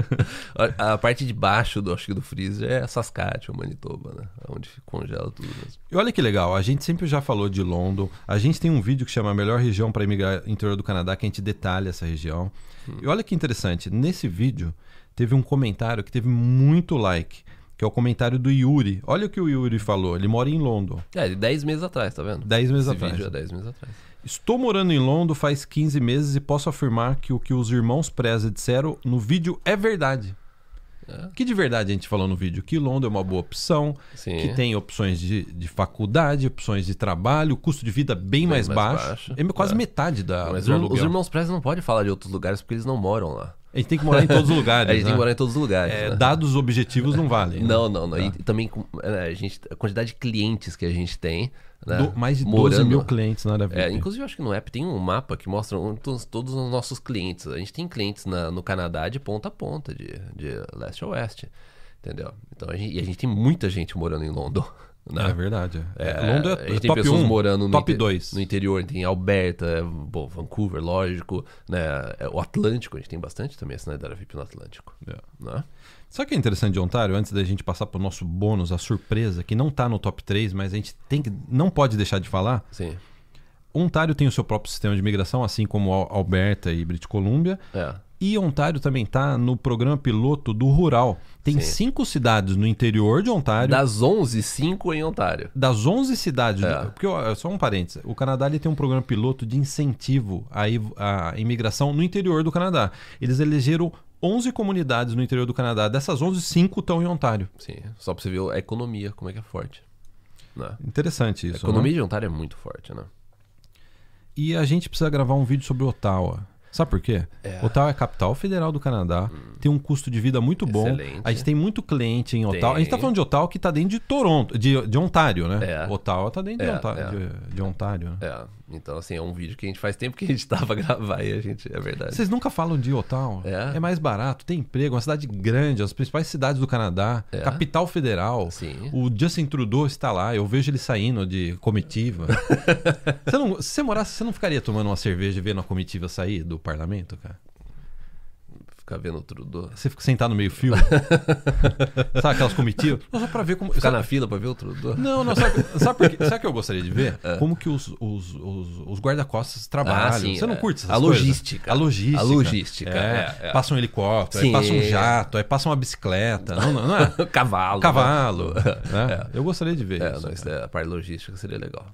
A, a parte de baixo do, acho que do freezer é Saskatchewan, Manitoba, né? Onde congela tudo mesmo. E olha que legal, a gente sempre já falou de London. A gente tem um vídeo que chama Melhor Região para Imigrar Interior do Canadá, que a gente detalha essa região. E olha que interessante, nesse vídeo teve um comentário que teve muito like, que é o comentário do Yuri. Olha o que o Yuri falou, ele mora em London, É, de 10 meses atrás, tá vendo? 10 meses Esse atrás. vídeo é 10 meses atrás. Estou morando em London faz 15 meses e posso afirmar que o que os irmãos Preza disseram no vídeo é verdade. É. Que de verdade a gente falou no vídeo? Que London é uma boa opção, Sim. que tem opções de, de faculdade, opções de trabalho, custo de vida bem, mais, mais baixo. baixo. É quase É. metade da, Mas os- irmãos Press não podem falar de outros lugares porque eles não moram lá. A gente tem que morar em todos os lugares. a gente tem né? que morar em todos os lugares. É, né? Dados objetivos não valem. né? Não, não, não. Tá. E também é, a, gente, a quantidade de clientes que a gente tem. Né? Do- mais de 12 Morando- mil clientes na área VIP. É, inclusive, eu acho que no app tem um mapa que mostra todos, todos os nossos clientes. A gente tem clientes na- no Canadá de ponta a ponta, de, de leste a oeste. Entendeu? Então, a gente, e a gente tem muita gente morando em London. Né? É verdade. É, É, London a é, gente tem top pessoas 1, morando no, top inte- 2. no interior, tem Alberta, é, bom, Vancouver, lógico, né? É, O Atlântico, a gente tem bastante também a cidade da VIP no Atlântico. É. Né? Sabe o que é interessante de Ontário? Antes da gente passar pro nosso bônus, a surpresa, que não tá no top 3, mas a gente tem que, não pode deixar de falar. Sim. Ontário tem o seu próprio sistema de imigração, assim como Al- Alberta e British Columbia. É. E Ontário também tá no programa piloto do Rural. Tem Sim. cinco cidades no interior de Ontário. Das 11, 5 em Ontário. Das 11 cidades, É. do- porque ó, só um parênteses, o Canadá ele tem um programa piloto de incentivo à, à imigração no interior do Canadá. Eles elegeram 11 comunidades no interior do Canadá. Dessas 11, 5 estão em Ontário. Sim. Só pra você ver a economia, como é que é forte. Né? Interessante A isso. economia né? de Ontário é muito forte, né? E a gente precisa gravar um vídeo sobre Ottawa. Sabe por quê? É. Ottawa é a capital federal do Canadá, tem um custo de vida muito bom. Excelente. A gente tem muito cliente em Ottawa. A gente tá falando de Ottawa que tá dentro de Toronto, de, de Ontário, né? É. Ottawa tá dentro de, É, Ontário, é. de, de Ontário. né? É, então assim, é um vídeo que a gente faz tempo que a gente tava gravar e a gente, é verdade. Vocês nunca falam de Ottawa? É. mais barato, tem emprego, uma cidade grande, as principais cidades do Canadá, É. capital federal. Sim. O Justin Trudeau está lá, eu vejo ele saindo de comitiva. você não, se você morasse, você não ficaria tomando uma cerveja e vendo a comitiva sair do parlamento, cara? Ficar vendo tudo. Você fica sentado no meio fio? sabe aquelas comitivas? Não, Só pra ver como. Ficar sabe- na fila pra ver o Trudeau. Não, não, sabe, sabe, por quê? sabe o que eu gostaria de ver? Como que os, os, os, os guarda-costas trabalham. É. Ah, sim, Você não é. curte essas A coisas? logística. A logística. A logística, É, é, é. Passa um helicóptero, aí Sim. passa um jato, aí passa uma bicicleta. Não, não, não é? Cavalo. Cavalo. É. né? Eu gostaria de ver É, isso. não, é, a parte logística seria legal.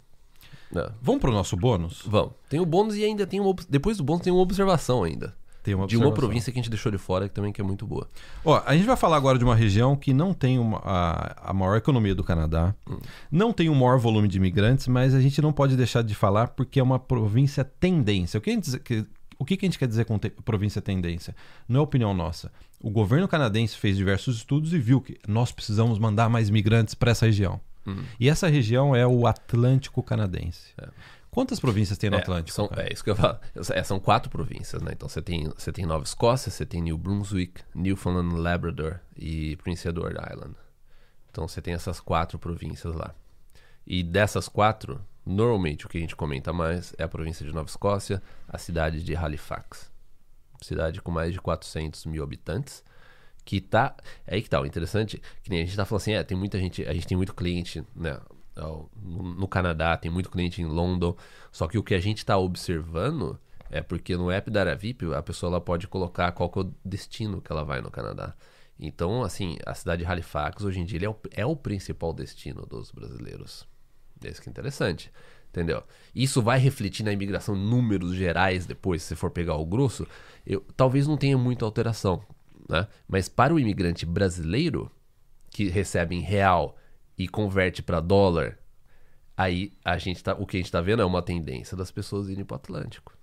É. Vamos pro nosso bônus? Vamos. Tem o bônus e ainda tem ob- Depois do bônus tem uma observação ainda. Uma de uma província que a gente deixou de fora que também que é muito boa. Ó, a gente vai falar agora de uma região que não tem uma- a, a maior economia do Canadá, Hum. não tem o maior volume de imigrantes, mas a gente não pode deixar de falar porque é uma província tendência. O que a gente, que- o que a gente quer dizer com te- província tendência? Não é opinião nossa. O governo canadense fez diversos estudos e viu que nós precisamos mandar mais imigrantes para essa região. Hum. E essa região é o Atlântico Canadense. Quantas províncias tem no É, Atlântico? São, cara? é isso que eu falo. É, são quatro províncias, né? Então você tem, você tem Nova Escócia, você tem New Brunswick, Newfoundland, Labrador e Prince Edward Island. Então você tem essas quatro províncias lá. E dessas quatro, normalmente o que a gente comenta mais é a província de Nova Escócia, a cidade de Halifax. Cidade com mais de 400 mil habitantes. Que tá. É aí que tá. O interessante, que nem a gente tá falando assim, é, tem muita gente. A gente tem muito cliente, né? No, Canadá, tem muito cliente em London. Só que o que a gente tá observando é porque no app da Aravip a pessoa ela pode colocar qual que é o destino que ela vai no Canadá. Então, assim, a cidade de Halifax hoje em dia é, o, é o principal destino dos brasileiros. Isso que é interessante. Entendeu? Isso vai refletir na imigração números gerais depois, se for pegar o grosso. Eu, talvez não tenha muita alteração. Né? Mas para o imigrante brasileiro, que recebe em real e converte para dólar, aí a gente tá, o que a gente está vendo é uma tendência das pessoas irem para o Atlântico.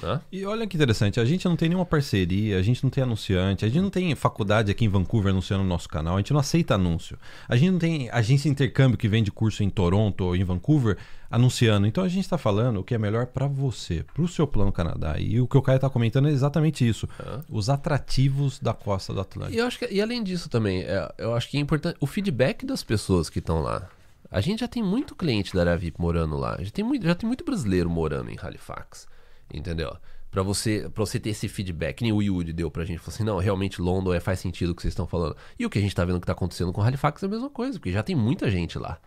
Né? E olha que interessante, a gente não tem nenhuma parceria, a gente não tem anunciante, a gente não tem faculdade aqui em Vancouver anunciando no nosso canal, a gente não aceita anúncio. A gente não tem agência de intercâmbio que vende curso em Toronto ou em Vancouver anunciando. Então a gente está falando o que é melhor para você, para o seu plano Canadá. E o que o Caio está comentando é exatamente isso: os atrativos da costa do Atlântico. E eu acho que, e além disso também, é, eu acho que é importante o feedback das pessoas que estão lá. A gente já tem muito cliente da Aravip morando lá. Já tem muito, já tem muito brasileiro morando em Halifax. Entendeu? Pra você, pra você ter esse feedback, que nem o Yuri deu pra gente. Falou assim, não, realmente London é, faz sentido o que vocês estão falando. E o que a gente tá vendo que tá acontecendo com Halifax é a mesma coisa, porque já tem muita gente lá.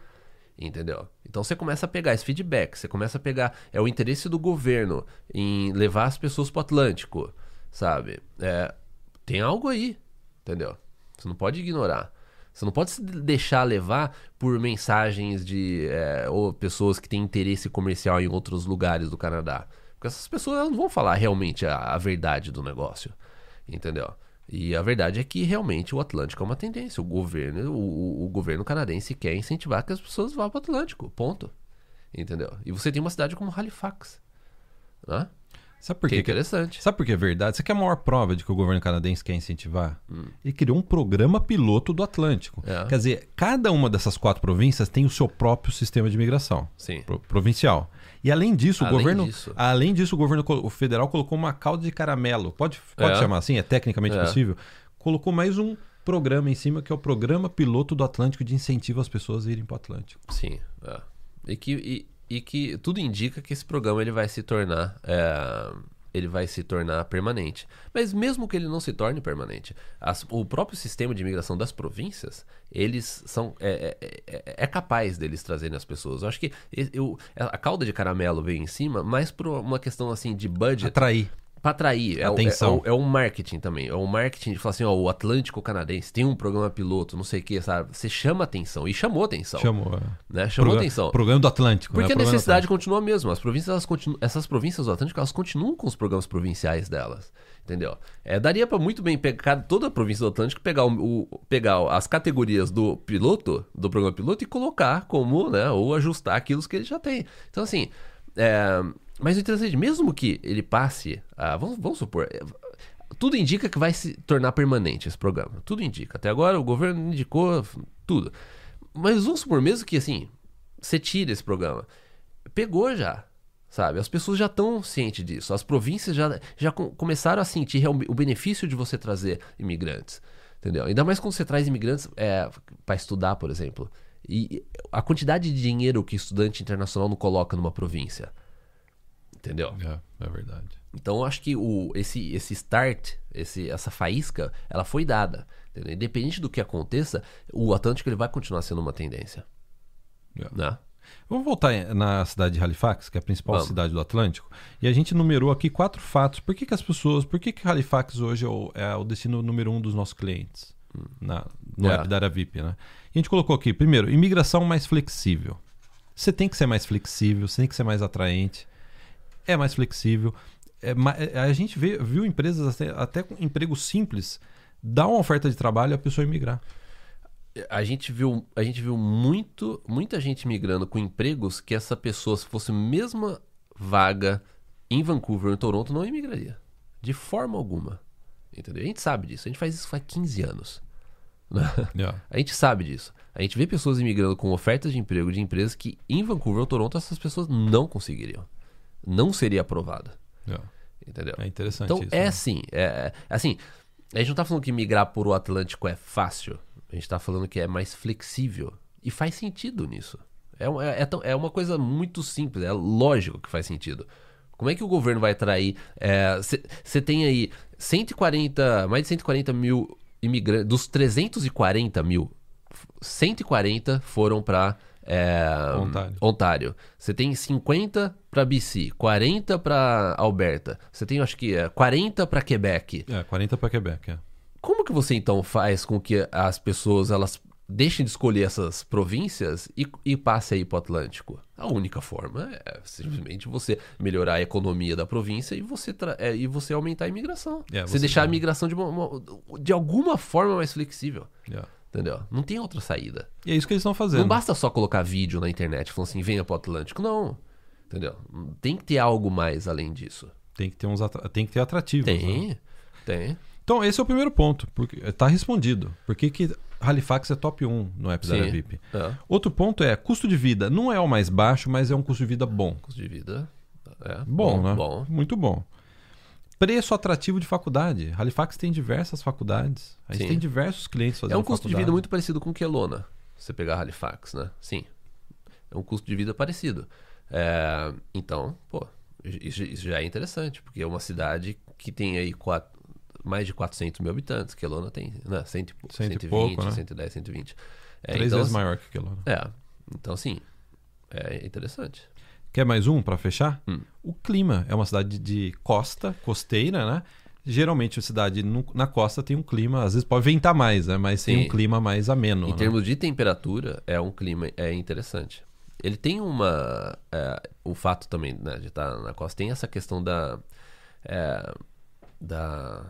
Entendeu? Então você começa a pegar esse feedback, você começa a pegar. É o interesse do governo em levar as pessoas pro Atlântico, sabe? É, tem algo aí, entendeu? Você não pode ignorar. Você não pode se deixar levar por mensagens de é, ou pessoas que têm interesse comercial em outros lugares do Canadá. Porque essas pessoas não vão falar realmente a, a verdade do negócio. Entendeu? E a verdade é que realmente o Atlântico é uma tendência. O governo, o, o- governo canadense quer incentivar que as pessoas vá para o Atlântico. Ponto. Entendeu? E você tem uma cidade como Halifax. Né? Sabe por Que é quê? que- interessante. Sabe por que é verdade? Isso aqui é a maior prova de que o governo canadense quer incentivar. Ele criou um programa piloto do Atlântico. Hum. É. Quer dizer, cada uma dessas quatro províncias tem o seu próprio sistema de imigração Sim. pro- provincial. E além disso, o Além governo, disso. além disso, o governo o federal colocou uma cauda de caramelo. Pode, pode É. chamar assim? É tecnicamente É. possível. Colocou mais um programa em cima que é o programa piloto do Atlântico de incentivo às pessoas a irem para o Atlântico. Sim. é. E, que, e, e que tudo indica que esse programa ele vai se tornar. É, ele vai se tornar permanente. Mas mesmo que ele não se torne permanente, as- o próprio sistema de imigração das províncias, eles são. É, é- é- é capaz deles trazerem as pessoas. Eu acho que eu, a cauda de caramelo veio em cima, mais por uma questão assim de budget. Atrair. Pra atrair. É, o- Atenção. É, o, é um marketing também. É um marketing de falar assim, ó, o Atlântico Canadense tem um programa piloto, não sei o que, sabe? Você chama atenção. E chamou atenção. Chamou. é. Né? Chamou Programa- atenção. Programa do Atlântico. Porque né? a necessidade continua a mesma. As províncias, elas essas províncias do Atlântico, elas continuam com os programas provinciais delas. Entendeu? É, daria pra muito bem pegar toda a província do Atlântico, pegar, o, o- pegar as categorias do piloto, do programa piloto, e colocar como, né? Ou ajustar aquilo que ele já tem. Então, assim, é, Mas o interessante, mesmo que ele passe, a, vamos, vamos supor, é, tudo indica que vai se tornar permanente esse programa. Tudo indica. Até agora o governo indicou tudo. Mas vamos supor, mesmo que assim, você tira esse programa. Pegou já. Sabe? As pessoas já estão cientes disso. As províncias já, já com, começaram a sentir o benefício de você trazer imigrantes. Entendeu? Ainda mais quando você traz imigrantes é, para estudar, por exemplo. E a quantidade de dinheiro que estudante internacional não coloca numa província. Entendeu? É, é verdade. Então eu acho que o, esse, esse start, esse, essa faísca, ela foi dada. Entendeu? Independente do que aconteça, o Atlântico ele vai continuar sendo uma tendência. É. Né? Vamos voltar na cidade de Halifax, que é a principal Vamos. cidade do Atlântico, e a gente numerou aqui quatro fatos. Por que, que as pessoas, por que, que Halifax hoje é o, é o destino número um dos nossos clientes na, no É. app da Aravip, né? E a gente colocou aqui, primeiro, imigração mais flexível. Você tem que ser mais flexível, você tem que ser mais atraente, é mais flexível. É é- a gente vê- viu empresas até, até com emprego simples dar uma oferta de trabalho e a pessoa imigrar. A gente viu, a gente viu muito, muita gente migrando com empregos que essa pessoa, se fosse a mesma vaga em Vancouver ou em Toronto, não imigraria. De forma alguma. Entendeu? A gente sabe disso. A gente faz isso faz 15 anos. Yeah. A gente sabe disso. A gente vê pessoas imigrando com ofertas de emprego de empresas que em Vancouver ou Toronto essas pessoas não conseguiriam. Não seria aprovada. Yeah. Entendeu? É interessante Então isso. é né? assim, é, é- assim, a gente não tá falando que migrar por o Atlântico é fácil. A gente tá falando que é mais flexível. E faz sentido nisso. É, é, é é uma coisa muito simples, é lógico que faz sentido. Como é que o governo vai atrair? Você tem aí 140, mais de 140 mil imigrantes. Dos 340 mil, 140 foram para Ontário. Ontário. Você tem 50 para BC, 40 para Alberta. Você tem, acho que, é, 40 para Quebec. É, 40 para Quebec, é. Como que você então faz com que as pessoas elas deixem de escolher essas províncias e, e passem aí para o Atlântico? A única forma é simplesmente você melhorar a economia da província e você, é, e você aumentar a imigração. É, você, você deixar a imigração de, uma- uma- de alguma forma mais flexível. Yeah. Entendeu? Não tem outra saída. E é isso que eles estão fazendo. Não basta só colocar vídeo na internet falando assim, venha pro Atlântico. Não. Entendeu? Tem que ter algo mais além disso. Tem que ter uns atra- tem que ter atrativos. né? Tem. Tem. Então, esse é o primeiro ponto. Porque tá respondido. Por que, que Halifax é top 1 no app da Sim. Aravip? É. Outro ponto é custo de vida. Não é o mais baixo, mas é um custo de vida bom. Custo de vida. É. Bom, né? Bom. Muito bom. Preço atrativo de faculdade. Halifax tem diversas faculdades. A gente Sim. tem diversos clientes fazendo É um custo de faculdade. vida muito parecido com Kelowna. Se você pegar Halifax, né? Sim. É um custo de vida parecido. É, então, pô, isso, isso já é interessante, porque é uma cidade que tem aí quatro- mais de 400 mil habitantes. Kelowna tem, né? Cento, e Cento e 120, pouco, né? 110, 120. É, Três então, vezes maior que né? É. Então, assim, é interessante. Quer mais um para fechar? Hum. O clima. É uma cidade de costa, costeira, né? Geralmente a cidade no- na costa tem um clima, às vezes pode ventar mais, né? Mas tem Sim. um clima mais ameno. Em né? termos de temperatura, é um clima é interessante. Ele tem uma. é, o fato também né, de estar na costa tem essa questão da. é, da.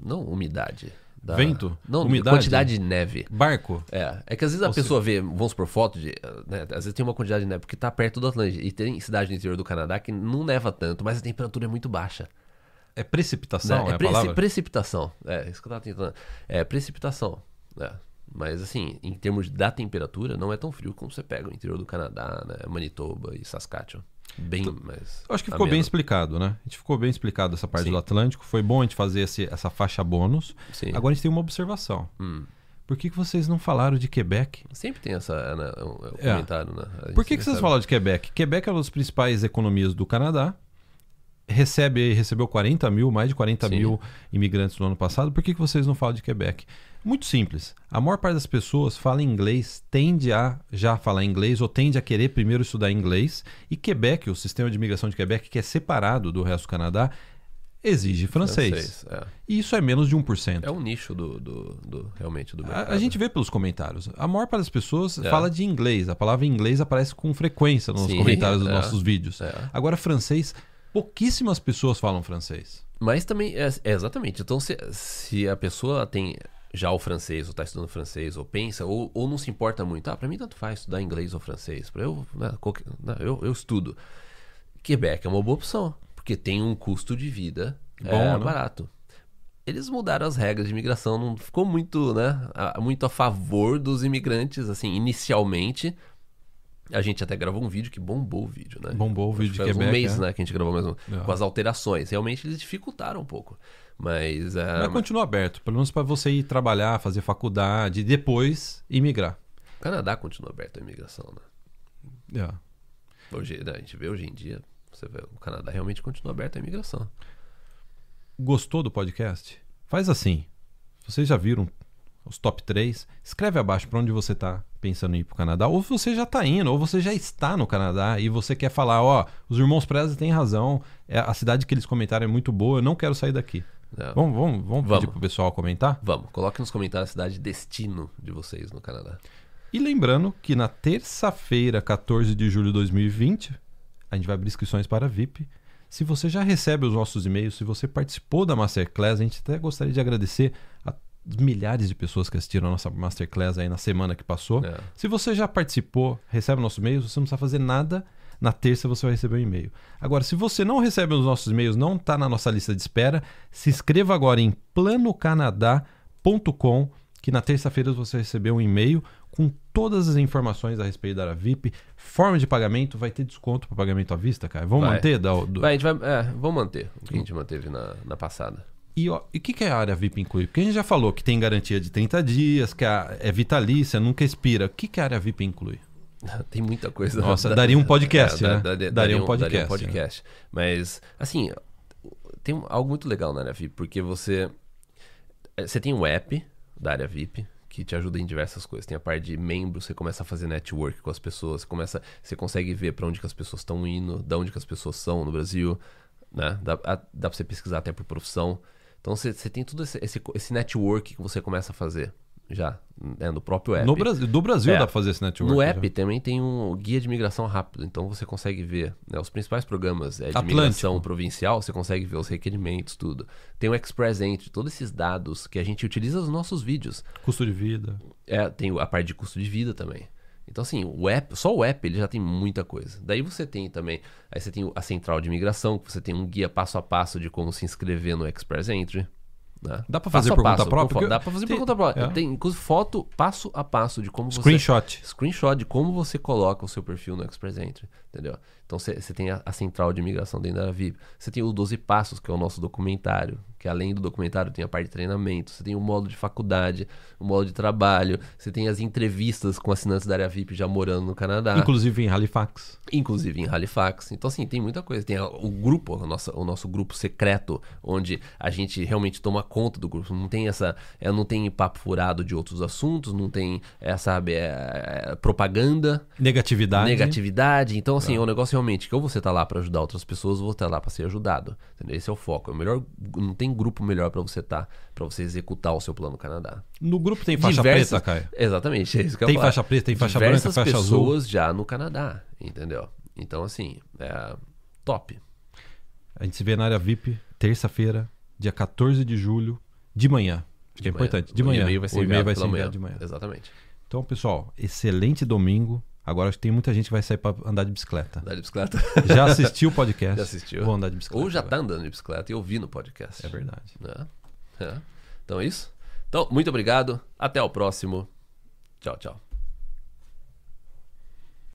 Não umidade. Da, Vento? Não, Umidade? quantidade de neve. Barco. É, é que às vezes a Ou pessoa vê, vamos por foto de. né, às vezes tem uma quantidade de neve porque tá perto do Atlântico. E tem cidade no interior do Canadá que não neva tanto, mas a temperatura é muito baixa. É precipitação, Né? é, preci- palavra? precipitação. É, isso que eu tava tentando. É precipitação. É. Mas assim, em termos da temperatura, não é tão frio como você pega o interior do Canadá, né? Manitoba e Saskatchewan. Bem mais. Eu acho que ficou bem explicado, né? A gente ficou bem explicado essa parte Sim. do Atlântico. Foi bom a gente fazer esse- essa faixa bônus. Sim. Agora a gente tem uma observação. Hum. Por que, que vocês não falaram de Quebec? Sempre tem essa né, um, um É. comentário, né? Por que, que vocês falaram de Quebec? Quebec é uma das principais economias do Canadá. Recebe, recebeu 40 mil, mais de 40 Sim. mil imigrantes no ano passado. Por que, que vocês não falam de Quebec? Muito simples. A maior parte das pessoas fala inglês, tende a já falar inglês ou tende a querer primeiro estudar inglês. E Quebec, o sistema de imigração de Quebec, que é separado do resto do Canadá, exige francês. é. E isso é menos de 1%. É um nicho do, do, do- realmente do mercado. A, a gente vê pelos comentários. A maior parte das pessoas É. fala de inglês. A palavra inglês aparece com frequência nos Sim, comentários dos é. nossos vídeos. É. Agora, francês, pouquíssimas pessoas falam francês. Mas também, é, é exatamente. Então, se, se a pessoa tem já o francês, ou está estudando francês, ou pensa, ou, ou não se importa muito, ah, para mim tanto faz estudar inglês ou francês, eu, né, qualquer- né, eu, eu estudo. Quebec é uma boa opção, porque tem um custo de vida Bom, é, né? barato. Eles mudaram as regras de imigração, não ficou muito, né, a- muito a favor dos imigrantes, assim, inicialmente. A gente até gravou um vídeo que bombou o vídeo, né? Bombou o vídeo de Faz Quebec. um mês, é. né, que a gente gravou mesmo, É. com as alterações. Realmente eles dificultaram um pouco. Mas, é, Mas continua aberto, pelo menos para você ir trabalhar, fazer faculdade e depois imigrar. o Canadá continua aberto a imigração, né? É. Hoje, né, a gente vê hoje em dia, você vê, o Canadá realmente continua aberto à imigração. Gostou do podcast? Faz assim. Vocês já viram os top 3? Escreve abaixo para onde você está pensando em ir para o Canadá. Ou você já está indo, ou você já está no Canadá e você quer falar: ó, os irmãos Preza têm razão, é, a cidade que eles comentaram é muito boa, eu não quero sair daqui. né? Vamos, vamos, vamos, Vamos. pedir pro pessoal comentar? Vamos, coloque nos comentários a cidade destino de vocês no Canadá. E lembrando que na terça-feira, 14 de julho de 2020, a gente vai abrir inscrições para VIP. Se você já recebe os nossos e-mails, se você participou da Masterclass, a gente até gostaria de agradecer a milhares de pessoas que assistiram a nossa Masterclass aí na semana que passou. É. Se você já participou, recebe nossos e-mails, você não precisa fazer nada. Na terça você vai receber um e-mail. Agora, se você não recebe os nossos e-mails, não está na nossa lista de espera, se inscreva agora em planocanadá.com, que na terça-feira você vai receber um e-mail com todas as informações a respeito da área VIP, forma de pagamento, vai ter desconto para pagamento à vista, cara. Vamos Vai. manter? Da, do... Vai, a gente vai, é, vamos manter o que a gente manteve na, na passada. E o que, que a área VIP inclui? Porque a gente já falou que tem garantia de 30 dias, que a- é vitalícia, nunca expira. O que, que a área VIP inclui? Tem muita coisa. Nossa, daria um podcast, É, né? da- da- Daria um Daria podcast, um podcast. Mas, assim, tem algo muito legal na área VIP, porque você. é, Você tem um app da área VIP que te ajuda em diversas coisas. Tem a parte de membro, você começa a fazer network com as pessoas, você começa, você consegue ver para onde que as pessoas estão indo, da onde que as pessoas são no Brasil, né? Dá, dá para você pesquisar até por profissão. Então você, tem todo esse, esse, esse network que você começa a fazer já né, no próprio app. No Brasil, do Brasil É. dá pra fazer esse network. No já. app também tem um guia de migração rápido, então você consegue ver né, os principais programas é, de Atlântico. migração provincial, você consegue ver os requerimentos, tudo. Tem o Express Entry, todos esses dados que a gente utiliza nos nossos vídeos. Custo de vida. É, tem a parte de custo de vida também. Então, assim, o app, só o app ele já tem muita coisa. Daí você tem também, aí você tem a central de imigração, que você tem um guia passo a passo de como se inscrever no Express Entry. né? Dá pra Passo fazer a por conta passo, própria? Porque Dá pra fazer tem- por conta própria. é. Tem, inclusive, foto passo a passo de como você Screenshot. screenshot de como você coloca o seu perfil no Express Entry, entendeu? Então você tem a, a central de imigração dentro da VIP. Você tem o 12 Passos, que é o nosso documentário, que além do documentário tem a parte de treinamento. Você tem o modo de faculdade, o modo de trabalho. Você tem as entrevistas com assinantes da área VIP já morando no Canadá, Inclusive em Halifax. inclusive em Halifax. Então, assim, tem muita coisa. Tem a- o grupo, a nossa, o nosso grupo secreto, onde a gente realmente toma conta do grupo. Não tem essa. É, não tem papo furado de outros assuntos, não tem, é, sabe, é, é, propaganda Negatividade. negatividade. Então, assim, é um negócio realmente que ou você tá lá pra ajudar outras pessoas, ou você tá lá pra ser ajudado. Entendeu? Esse é o foco. É o melhor, não tem grupo melhor pra você estar, pra você executar o seu plano Canadá. No grupo tem faixa Diversas- preta, Caio? Exatamente, é isso que eu Tem falar. faixa preta, tem faixa Diversas branca, faixa azul. pessoas já no Canadá, entendeu? Então, assim, é top. A gente se vê na área VIP, terça-feira, dia 14 de julho, de manhã. Acho que é De manhã. importante. De O manhã. e-mail vai ser enviado vai ser pela enviado manhã. de manhã. Exatamente. Então, pessoal, excelente domingo. Agora acho que tem muita gente que vai sair pra andar de bicicleta. Andar de bicicleta. Já assistiu o podcast? Já assistiu. Vou andar de bicicleta. Ou já agora. tá andando de bicicleta e ouvindo o podcast. É verdade. né? É. Então é isso. Então, muito obrigado. Até o próximo. Tchau, tchau.